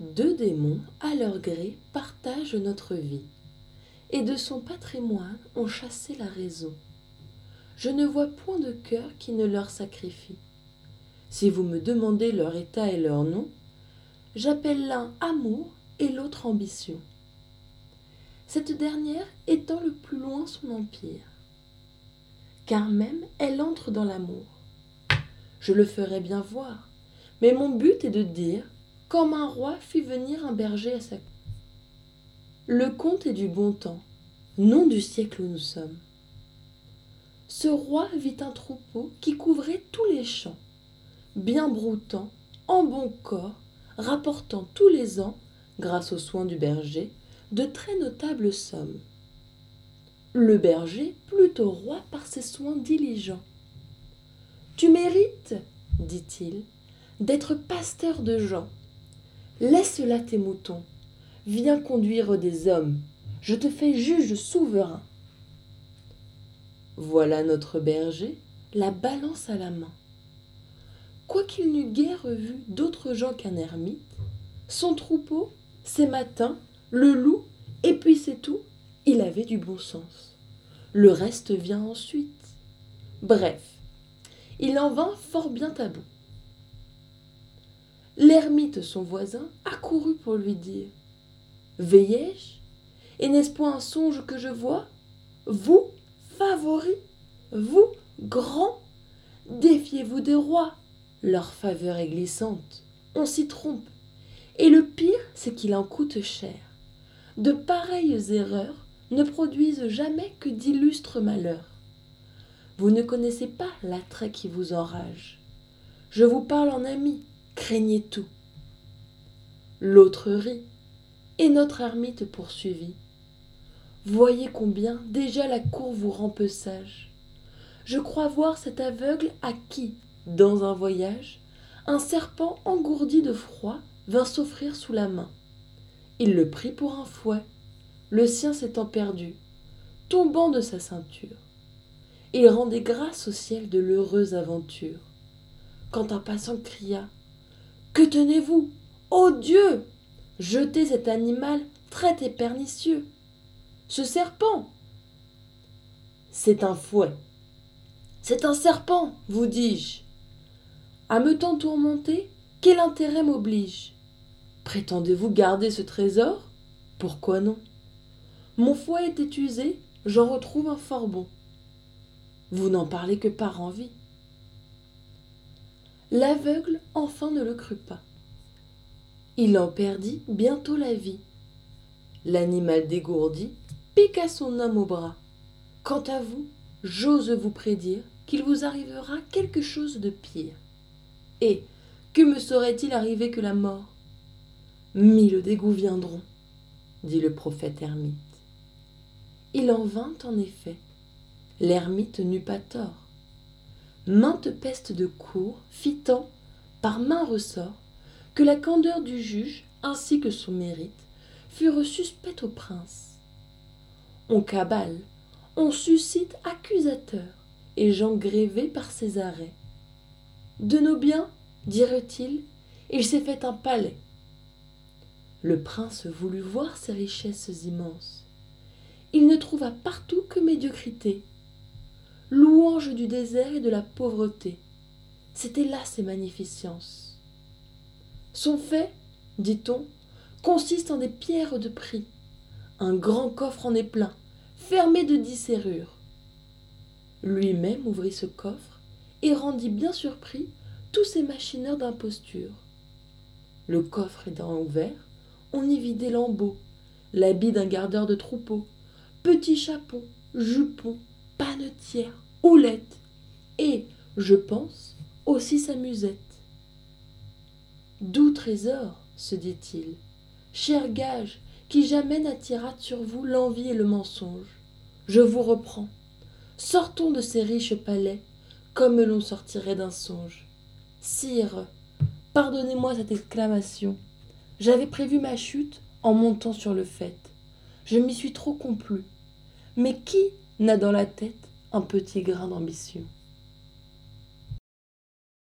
deux démons, à leur gré, partagent notre vie, et de son patrimoine ont chassé la raison. Je ne vois point de cœur qui ne leur sacrifie. Si vous me demandez leur état et leur nom, j'appelle l'un amour et l'autre ambition. Cette dernière étend le plus loin son empire, car même elle entre dans l'amour. Je le ferai bien voir, mais mon but est de dire comme un roi fit venir un berger à sa Le conte est du bon temps, non du siècle où nous sommes. Ce roi vit un troupeau qui couvrait tous les champs, bien broutant, en bon corps, rapportant tous les ans, grâce aux soins du berger, de très notables sommes. Le berger plut au roi par ses soins diligents. Tu mérites, dit-il, d'être pasteur de gens Laisse là tes moutons, viens conduire des hommes, je te fais juge souverain. Voilà notre berger, la balance à la main. Quoiqu'il n'eût guère vu d'autres gens qu'un ermite, son troupeau, ses matins, le loup, et puis c'est tout, il avait du bon sens. Le reste vient ensuite. Bref, il en vint fort bien à bout. L'ermite, son voisin, accourut pour lui dire Veillais-je Et n'est-ce point un songe que je vois? Vous, favori Vous, grand Défiez-vous des rois Leur faveur est glissante. On s'y trompe. Et le pire, c'est qu'il en coûte cher. De pareilles erreurs ne produisent jamais que d'illustres malheurs. Vous ne connaissez pas l'attrait qui vous enrage. Je vous parle en ami, craignez tout. L'autre rit, et notre ermite poursuivit. Voyez combien déjà la cour vous rend peu sage. Je crois voir cet aveugle à qui, dans un voyage, un serpent engourdi de froid vint s'offrir sous la main. Il le prit pour un fouet, le sien s'étant perdu, tombant de sa ceinture. Il rendait grâce au ciel de l'heureuse aventure. Quand un passant cria que tenez-vous? Ô Dieu Jetez cet animal traite et pernicieux. Ce serpent C'est un fouet. C'est un serpent, vous dis-je. À me tant tourmenter, quel intérêt m'oblige? Prétendez-vous garder ce trésor? Pourquoi non? Mon fouet était usé, j'en retrouve un fort bon. Vous n'en parlez que par envie. L'aveugle enfin ne le crut pas. Il en perdit bientôt la vie. L'animal dégourdi piqua son homme au bras. Quant à vous, j'ose vous prédire qu'il vous arrivera quelque chose de pire. Et que me serait-il arrivé que la mort? Mille dégoûts viendront, dit le prophète ermite. Il en vint en effet. L'ermite n'eut pas tort maintes pestes de cour fit tant, par main ressort, que la candeur du juge, ainsi que son mérite, furent suspects au prince. On cabale, on suscite accusateurs, et gens grévés par ses arrêts. De nos biens, dirait-il, il s'est fait un palais. Le prince voulut voir ces richesses immenses. Il ne trouva partout que médiocrité, louange du désert et de la pauvreté. C'étaient là ses magnificences. Son fait, dit-on, consiste en des pierres de prix. Un grand coffre en est plein, fermé de dix serrures. Lui-même ouvrit ce coffre et rendit bien surpris tous ces machineurs d'imposture. Le coffre étant ouvert, on y vit des lambeaux, l'habit d'un gardeur de troupeau, petits chapeaux, jupons, panetière, et, je pense, aussi sa musette. Doux trésor, se dit-il, cher gage, qui jamais n'attira sur vous l'envie et le mensonge. Je vous reprends. Sortons de ces riches palais, comme l'on sortirait d'un songe. Sire, pardonnez-moi cette exclamation. J'avais prévu ma chute en montant sur le fait. Je m'y suis trop complu. Mais qui n'a dans la tête un petit grain d'ambition.